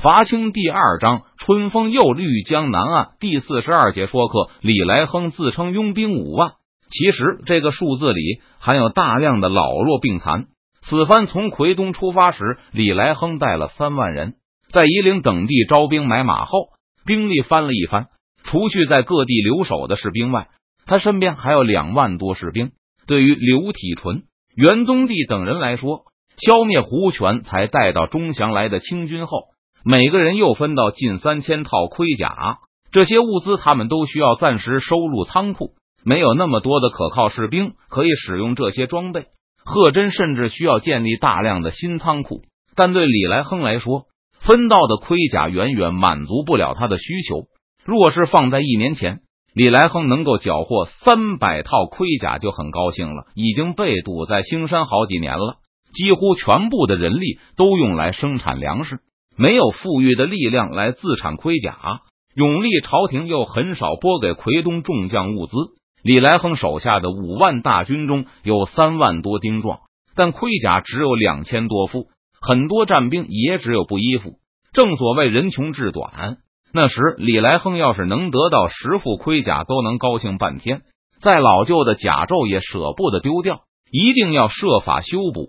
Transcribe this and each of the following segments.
伐清第二章，春风又绿江南岸第四十二节说客李来亨自称拥兵五万，其实这个数字里含有大量的老弱病残。此番从奎东出发时，李来亨带了三万人，在夷陵等地招兵买马后，兵力翻了一番。除去在各地留守的士兵外，他身边还有两万多士兵。对于刘体纯、元宗帝等人来说，消灭胡权才带到钟祥来的清军后。每个人又分到近三千套盔甲，这些物资他们都需要暂时收入仓库，没有那么多的可靠士兵可以使用这些装备。贺真甚至需要建立大量的新仓库，但对李来亨来说，分到的盔甲远远满足不了他的需求。若是放在一年前，李来亨能够缴获三百套盔甲就很高兴了。已经被堵在兴山好几年了，几乎全部的人力都用来生产粮食。没有富裕的力量来自产盔甲，永历朝廷又很少拨给奎东众将物资。李来亨手下的五万大军中有三万多丁壮，但盔甲只有两千多副，很多战兵也只有布衣服。正所谓人穷志短，那时李来亨要是能得到十副盔甲，都能高兴半天。再老旧的甲胄也舍不得丢掉，一定要设法修补。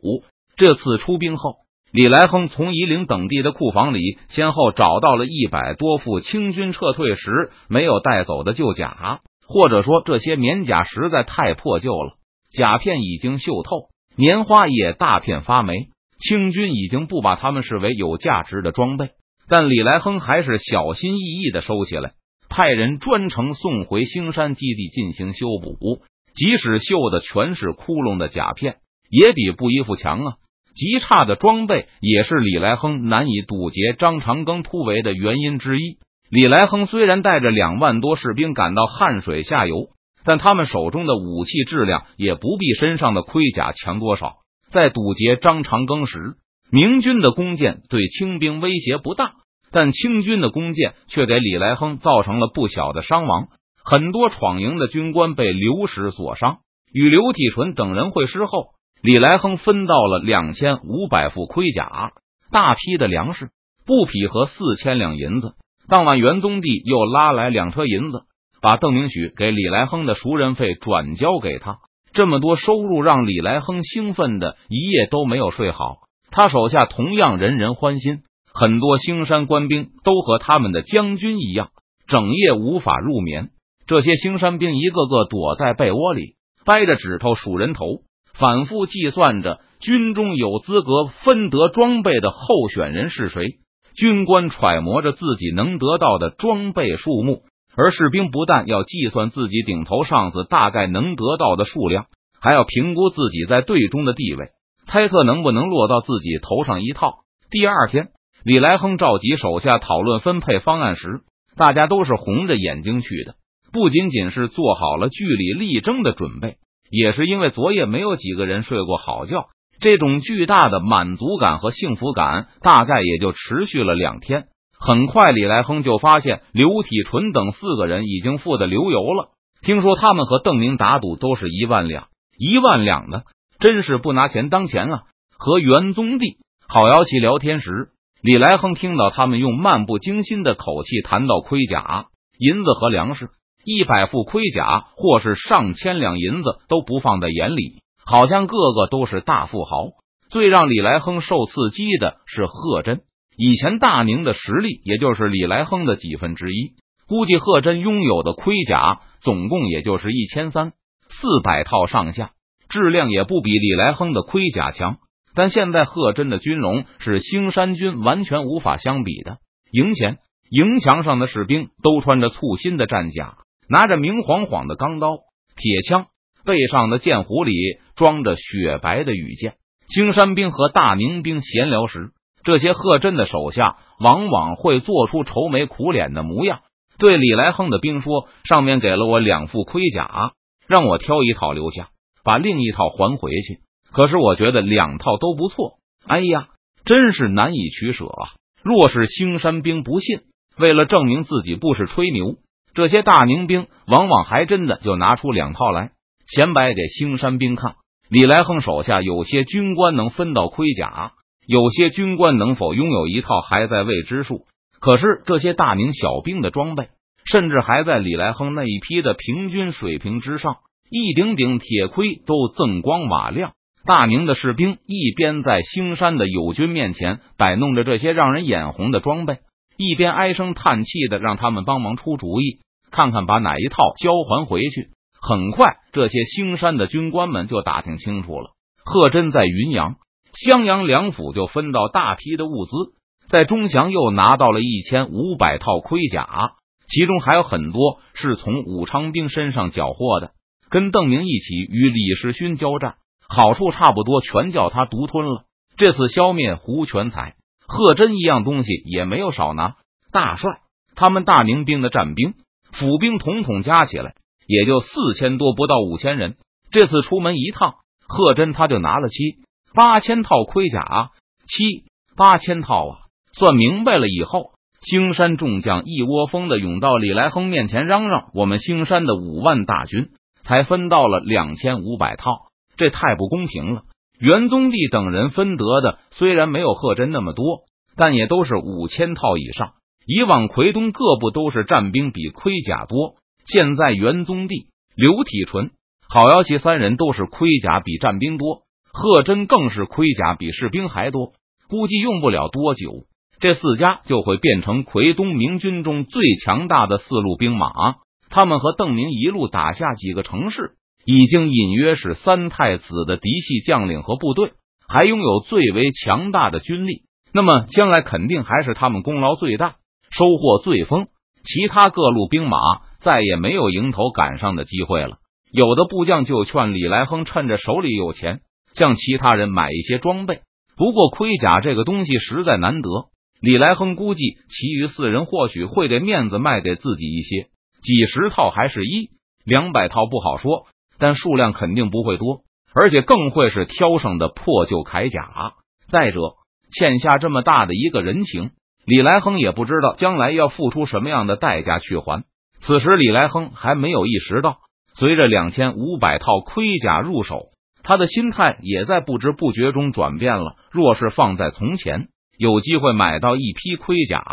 这次出兵后。李来亨从夷陵等地的库房里，先后找到了一百多副清军撤退时没有带走的旧甲，或者说这些棉甲实在太破旧了，甲片已经锈透，棉花也大片发霉。清军已经不把他们视为有价值的装备，但李来亨还是小心翼翼的收起来，派人专程送回兴山基地进行修补。即使锈的全是窟窿的甲片，也比布衣服强啊。极差的装备也是李来亨难以堵截张长庚突围的原因之一。李来亨虽然带着两万多士兵赶到汉水下游，但他们手中的武器质量也不比身上的盔甲强多少。在堵截张长庚时，明军的弓箭对清兵威胁不大，但清军的弓箭却给李来亨造成了不小的伤亡，很多闯营的军官被流矢所伤。与刘体纯等人会师后。李来亨分到了两千五百副盔甲、大批的粮食、布匹和四千两银子。当晚，元宗帝又拉来两车银子，把邓明许给李来亨的赎人费转交给他。这么多收入让李来亨兴奋的一夜都没有睡好。他手下同样人人欢心，很多兴山官兵都和他们的将军一样，整夜无法入眠。这些兴山兵一个个躲在被窝里，掰着指头数人头。反复计算着军中有资格分得装备的候选人是谁，军官揣摩着自己能得到的装备数目，而士兵不但要计算自己顶头上司大概能得到的数量，还要评估自己在队中的地位，猜测能不能落到自己头上一套。第二天，李来亨召集手下讨论分配方案时，大家都是红着眼睛去的，不仅仅是做好了据理力争的准备。也是因为昨夜没有几个人睡过好觉，这种巨大的满足感和幸福感大概也就持续了两天。很快，李来亨就发现刘体纯等四个人已经富得流油了。听说他们和邓明打赌都是一万两，一万两的，真是不拿钱当钱啊！和元宗帝郝瑶琪聊天时，李来亨听到他们用漫不经心的口气谈到盔甲、银子和粮食。一百副盔甲，或是上千两银子都不放在眼里，好像个个都是大富豪。最让李来亨受刺激的是贺真，以前大明的实力也就是李来亨的几分之一。估计贺真拥有的盔甲总共也就是一千三四百套上下，质量也不比李来亨的盔甲强。但现在贺真的军容是兴山军完全无法相比的。营前营墙上的士兵都穿着簇新的战甲。拿着明晃晃的钢刀、铁枪，背上的剑壶里装着雪白的羽箭。青山兵和大明兵闲聊时，这些贺真的手下往往会做出愁眉苦脸的模样，对李来亨的兵说：“上面给了我两副盔甲，让我挑一套留下，把另一套还回去。可是我觉得两套都不错。哎呀，真是难以取舍啊！若是青山兵不信，为了证明自己不是吹牛。”这些大明兵往往还真的就拿出两套来显摆给兴山兵看。李来亨手下有些军官能分到盔甲，有些军官能否拥有一套还在未知数。可是这些大名小兵的装备，甚至还在李来亨那一批的平均水平之上，一顶顶铁盔都锃光瓦亮。大明的士兵一边在兴山的友军面前摆弄着这些让人眼红的装备，一边唉声叹气的让他们帮忙出主意，看看把哪一套交还回去。很快，这些兴山的军官们就打听清楚了：贺真在云阳、襄阳两府就分到大批的物资，在钟祥又拿到了一千五百套盔甲，其中还有很多是从武昌兵身上缴获的。跟邓明一起与李世勋交战。好处差不多全叫他独吞了。这次消灭胡全才、贺真一样东西也没有少拿。大帅，他们大明兵的战兵、府兵统统加起来也就四千多，不到五千人。这次出门一趟，贺真他就拿了七八千套盔甲，七八千套啊！算明白了以后，兴山众将一窝蜂的涌到李来亨面前，嚷嚷：“我们兴山的五万大军才分到了两千五百套。”这太不公平了！元宗帝等人分得的虽然没有贺真那么多，但也都是五千套以上。以往奎东各部都是战兵比盔甲多，现在元宗帝、刘体纯、郝瑶琪三人都是盔甲比战兵多，贺真更是盔甲比士兵还多。估计用不了多久，这四家就会变成奎东明军中最强大的四路兵马。他们和邓明一路打下几个城市。已经隐约是三太子的嫡系将领和部队，还拥有最为强大的军力。那么将来肯定还是他们功劳最大，收获最丰。其他各路兵马再也没有迎头赶上的机会了。有的部将就劝李来亨趁着手里有钱，向其他人买一些装备。不过盔甲这个东西实在难得，李来亨估计其余四人或许会给面子卖给自己一些，几十套还是一两百套不好说。但数量肯定不会多，而且更会是挑剩的破旧铠甲。再者，欠下这么大的一个人情，李来亨也不知道将来要付出什么样的代价去还。此时，李来亨还没有意识到，随着两千五百套盔甲入手，他的心态也在不知不觉中转变了。若是放在从前，有机会买到一批盔甲，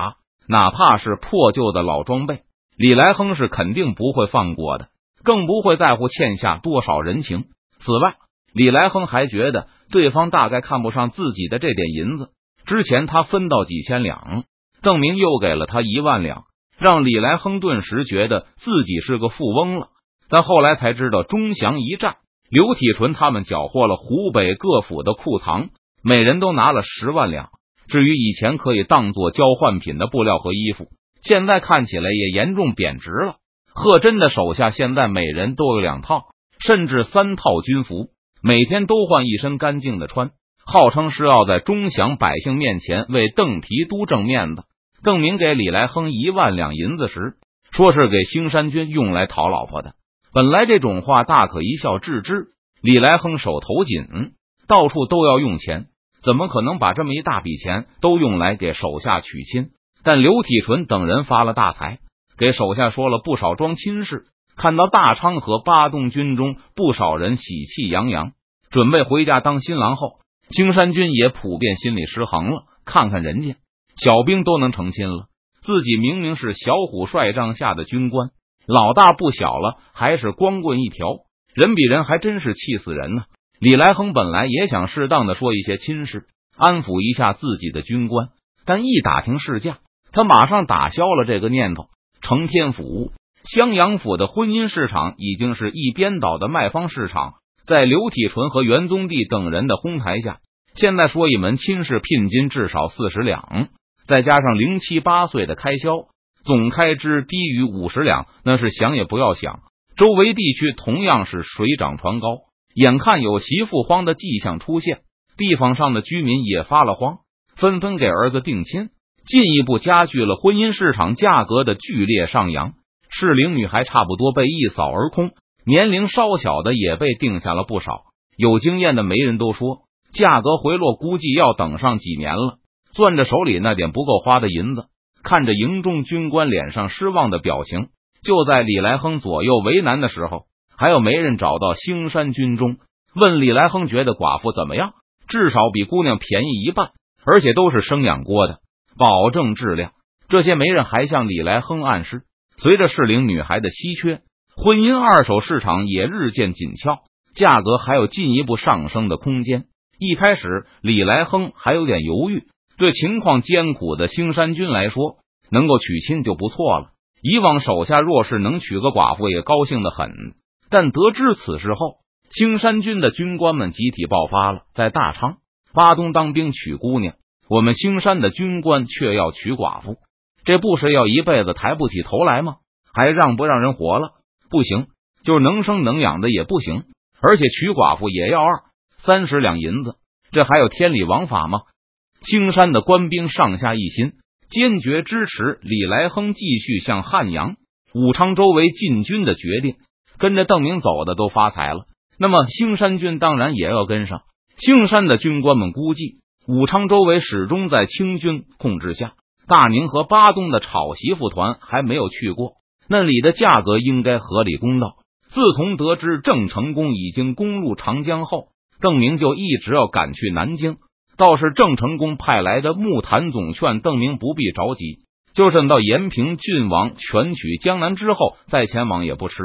哪怕是破旧的老装备，李来亨是肯定不会放过的。更不会在乎欠下多少人情。此外，李来亨还觉得对方大概看不上自己的这点银子。之前他分到几千两，邓明又给了他一万两，让李来亨顿时觉得自己是个富翁了。但后来才知道，钟祥一战，刘体纯他们缴获了湖北各府的库藏，每人都拿了十万两。至于以前可以当做交换品的布料和衣服，现在看起来也严重贬值了。贺真的手下现在每人都有两套，甚至三套军服，每天都换一身干净的穿，号称是要在钟祥百姓面前为邓提督挣面子。邓明给李来亨一万两银子时，说是给兴山军用来讨老婆的。本来这种话大可一笑置之。李来亨手头紧，到处都要用钱，怎么可能把这么一大笔钱都用来给手下娶亲？但刘体纯等人发了大财。给手下说了不少装亲事，看到大昌和八洞军中不少人喜气洋洋，准备回家当新郎后，青山军也普遍心理失衡了。看看人家小兵都能成亲了，自己明明是小虎帅帐下的军官，老大不小了，还是光棍一条，人比人还真是气死人呢。李来亨本来也想适当的说一些亲事，安抚一下自己的军官，但一打听事价，他马上打消了这个念头。成天府、襄阳府的婚姻市场已经是一边倒的卖方市场，在刘体纯和元宗帝等人的哄抬下，现在说一门亲事聘金至少四十两，再加上零七八岁的开销，总开支低于五十两，那是想也不要想。周围地区同样是水涨船高，眼看有媳妇荒的迹象出现，地方上的居民也发了慌，纷纷给儿子定亲。进一步加剧了婚姻市场价格的剧烈上扬，适龄女孩差不多被一扫而空，年龄稍小的也被定下了不少。有经验的媒人都说，价格回落估计要等上几年了。攥着手里那点不够花的银子，看着营中军官脸上失望的表情，就在李来亨左右为难的时候，还有媒人找到兴山军中，问李来亨觉得寡妇怎么样？至少比姑娘便宜一半。而且都是生养过的，保证质量。这些媒人还向李来亨暗示，随着适龄女孩的稀缺，婚姻二手市场也日渐紧俏，价格还有进一步上升的空间。一开始，李来亨还有点犹豫。对情况艰苦的兴山军来说，能够娶亲就不错了。以往手下若是能娶个寡妇，也高兴的很。但得知此事后，兴山军的军官们集体爆发了。在大昌、巴东当兵娶姑娘，我们兴山的军官却要娶寡妇，这不是要一辈子抬不起头来吗？还让不让人活了？不行，就是能生能养的也不行，而且娶寡妇也要二三十两银子，这还有天理王法吗？青山的官兵上下一心，坚决支持李来亨继续向汉阳、武昌周围进军的决定。跟着邓明走的都发财了，那么兴山军当然也要跟上。兴山的军官们估计，武昌周围始终在清军控制下，大宁和巴东的炒媳妇团还没有去过，那里的价格应该合理公道。自从得知郑成功已经攻入长江后，邓明就一直要赶去南京。倒是郑成功派来的木坛总劝邓明不必着急，就等到延平郡王全取江南之后再前往也不迟。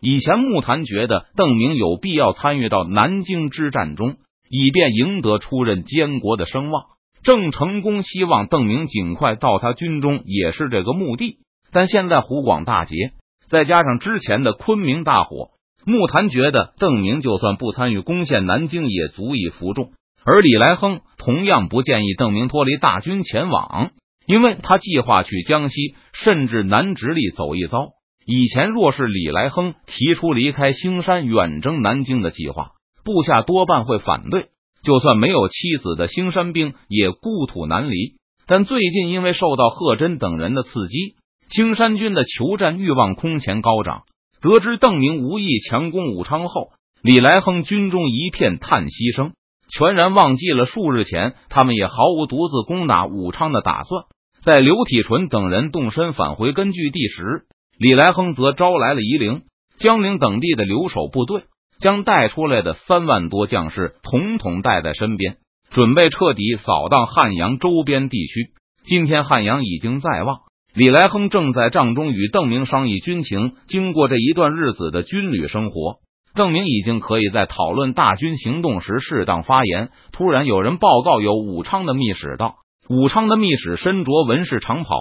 以前木坛觉得邓明有必要参与到南京之战中，以便赢得出任监国的声望。郑成功希望邓明尽快到他军中，也是这个目的。但现在湖广大捷，再加上之前的昆明大火，木坛觉得邓明就算不参与攻陷南京，也足以服众。而李来亨同样不建议邓明脱离大军前往，因为他计划去江西甚至南直隶走一遭。以前若是李来亨提出离开兴山远征南京的计划，部下多半会反对。就算没有妻子的兴山兵也故土难离。但最近因为受到贺真等人的刺激，青山军的求战欲望空前高涨。得知邓明无意强攻武昌后，李来亨军中一片叹息声。全然忘记了数日前，他们也毫无独自攻打武昌的打算。在刘体纯等人动身返回根据地时，李来亨则招来了夷陵、江陵等地的留守部队，将带出来的三万多将士统统带在身边，准备彻底扫荡汉阳周边地区。今天汉阳已经在望，李来亨正在帐中与邓明商议军情。经过这一段日子的军旅生活。邓明已经可以在讨论大军行动时适当发言。突然有人报告，有武昌的密使到。武昌的密使身着文士长袍，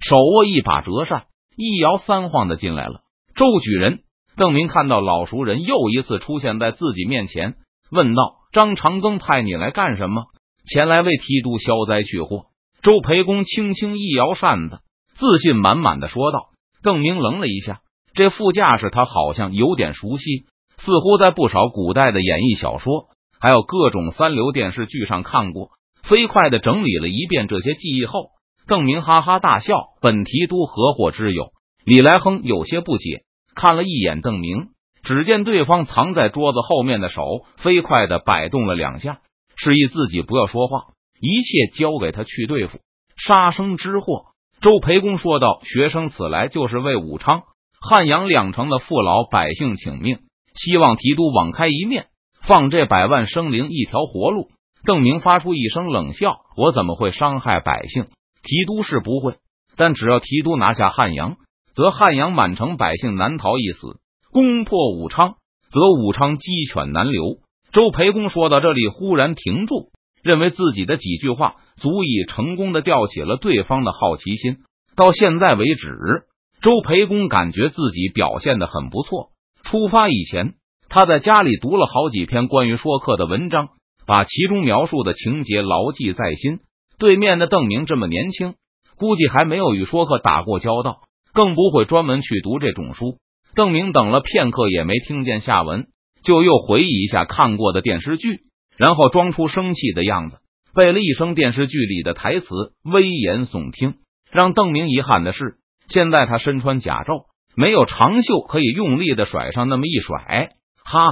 手握一把折扇，一摇三晃的进来了。周举人，邓明看到老熟人又一次出现在自己面前，问道：“张长庚派你来干什么？”前来为提督消灾去祸。周培公轻轻一摇扇子，自信满满的说道。邓明愣了一下，这副驾驶他好像有点熟悉。似乎在不少古代的演义小说，还有各种三流电视剧上看过。飞快的整理了一遍这些记忆后，邓明哈哈大笑：“本提督何祸之有？”李来亨有些不解，看了一眼邓明，只见对方藏在桌子后面的手飞快的摆动了两下，示意自己不要说话，一切交给他去对付杀生之祸。周培公说道：“学生此来就是为武昌、汉阳两城的父老百姓请命。”希望提督网开一面，放这百万生灵一条活路。邓明发出一声冷笑：“我怎么会伤害百姓？提督是不会，但只要提督拿下汉阳，则汉阳满城百姓难逃一死；攻破武昌，则武昌鸡犬难留。”周培公说到这里，忽然停住，认为自己的几句话足以成功的吊起了对方的好奇心。到现在为止，周培公感觉自己表现的很不错。出发以前，他在家里读了好几篇关于说客的文章，把其中描述的情节牢记在心。对面的邓明这么年轻，估计还没有与说客打过交道，更不会专门去读这种书。邓明等了片刻也没听见下文，就又回忆一下看过的电视剧，然后装出生气的样子，背了一声电视剧里的台词，危言耸听。让邓明遗憾的是，现在他身穿甲胄。没有长袖可以用力的甩上那么一甩，哈哈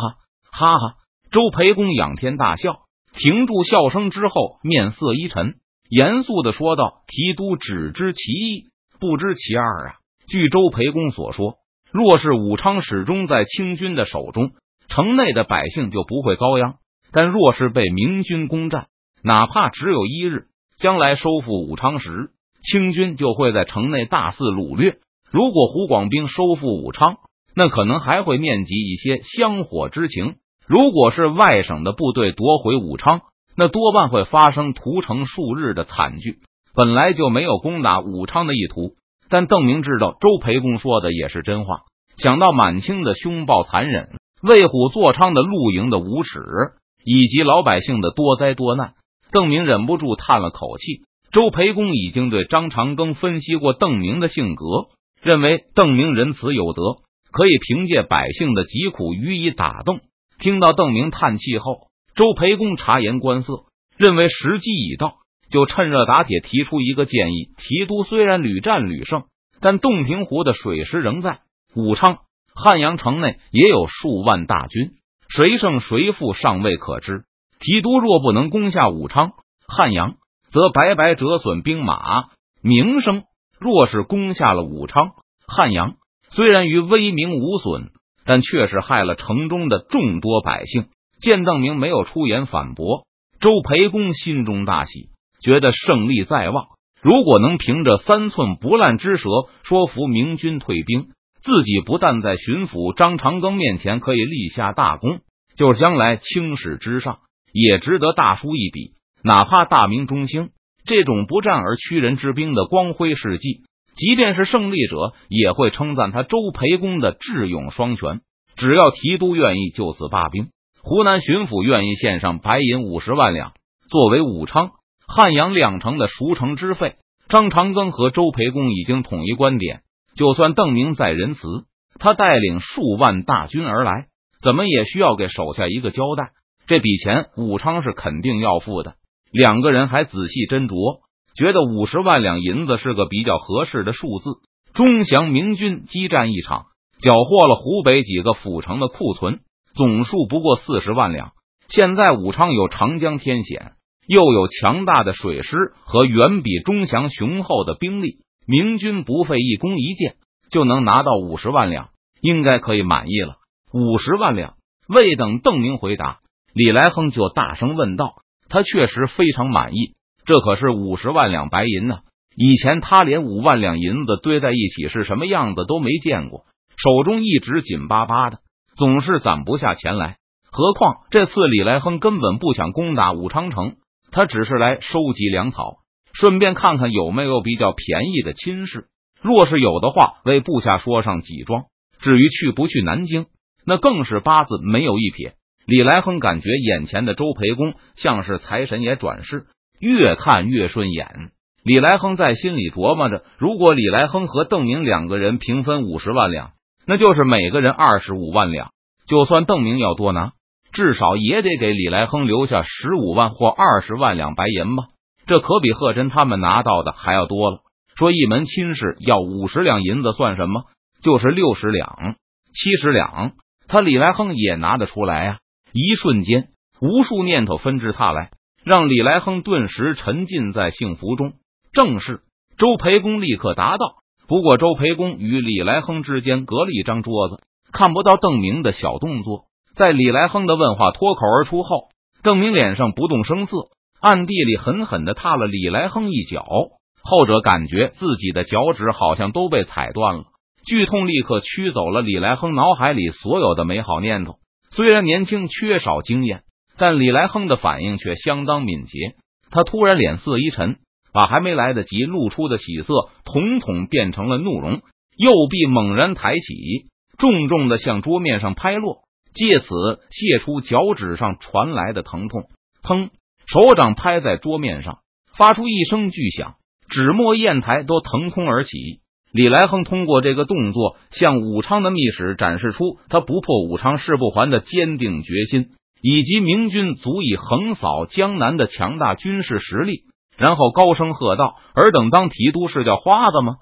哈哈！周培公仰天大笑，停住笑声之后，面色一沉，严肃的说道：“提督只知其一，不知其二啊！据周培公所说，若是武昌始终在清军的手中，城内的百姓就不会遭殃；但若是被明军攻占，哪怕只有一日，将来收复武昌时，清军就会在城内大肆掳掠。如果胡广兵收复武昌，那可能还会念及一些香火之情。如果是外省的部队夺回武昌，那多半会发生屠城数日的惨剧。本来就没有攻打武昌的意图，但邓明知道周培公说的也是真话。想到满清的凶暴残忍，为虎作伥的露营的无耻，以及老百姓的多灾多难，邓明忍不住叹了口气。周培公已经对张长庚分析过邓明的性格，认为邓明仁慈有德，可以凭借百姓的疾苦予以打动。听到邓明叹气后，周培公察言观色，认为时机已到，就趁热打铁提出一个建议：提督虽然屡战屡胜，但洞庭湖的水师仍在武昌、汉阳城内也有数万大军，谁胜谁负尚未可知。提督若不能攻下武昌、汉阳，则白白折损兵马名声；若是攻下了武昌、汉阳，虽然于威名无损。但却是害了城中的众多百姓。见邓明没有出言反驳，周培公心中大喜，觉得胜利在望。如果能凭着三寸不烂之舌说服明军退兵，自己不但在巡抚张长庚面前可以立下大功，就是将来青史之上也值得大书一笔。哪怕大明中兴，这种不战而屈人之兵的光辉事迹。即便是胜利者，也会称赞他周培公的智勇双全。只要提督愿意就此罢兵，湖南巡抚愿意献上白银五十万两，作为武昌、汉阳两城的赎城之费。张长庚和周培公已经统一观点，就算邓明再仁慈，他带领数万大军而来，怎么也需要给手下一个交代。这笔钱武昌是肯定要付的。两个人还仔细斟酌。觉得五十万两银子是个比较合适的数字。钟祥明军激战一场，缴获了湖北几个府城的库存，总数不过四十万两。现在武昌有长江天险，又有强大的水师和远比钟祥雄厚的兵力，明军不费一弓一箭就能拿到五十万两，应该可以满意了。五十万两，未等邓明回答，李来亨就大声问道：“他确实非常满意。”这可是五十万两白银呢！以前他连五万两银子堆在一起是什么样子都没见过，手中一直紧巴巴的，总是攒不下钱来。何况这次李来亨根本不想攻打武昌城，他只是来收集粮草，顺便看看有没有比较便宜的亲事。若是有的话，为部下说上几桩。至于去不去南京，那更是八字没有一撇。李来亨感觉眼前的周培公像是财神爷转世。越看越顺眼，李来亨在心里琢磨着：如果李来亨和邓明两个人平分五十万两，那就是每个人二十五万两。就算邓明要多拿，至少也得给李来亨留下十五万或二十万两白银吧。这可比贺真他们拿到的还要多了。说一门亲事要五十两银子算什么？就是六十两、七十两，他李来亨也拿得出来呀！一瞬间，无数念头纷至沓来。让李来亨顿时沉浸在幸福中。正是周培公立刻答道。不过周培公与李来亨之间隔了一张桌子，看不到邓明的小动作。在李来亨的问话脱口而出后，邓明脸上不动声色，暗地里狠狠的踏了李来亨一脚。后者感觉自己的脚趾好像都被踩断了，剧痛立刻驱走了李来亨脑海里所有的美好念头。虽然年轻，缺少经验。但李来亨的反应却相当敏捷，他突然脸色一沉，把还没来得及露出的喜色统统变成了怒容，右臂猛然抬起，重重的向桌面上拍落，借此泄出脚趾上传来的疼痛。砰！手掌拍在桌面上，发出一声巨响，纸墨砚台都腾空而起。李来亨通过这个动作，向武昌的密使展示出他不破武昌誓不还的坚定决心。以及明军足以横扫江南的强大军事实力，然后高声喝道：“尔等当提督是叫花子吗？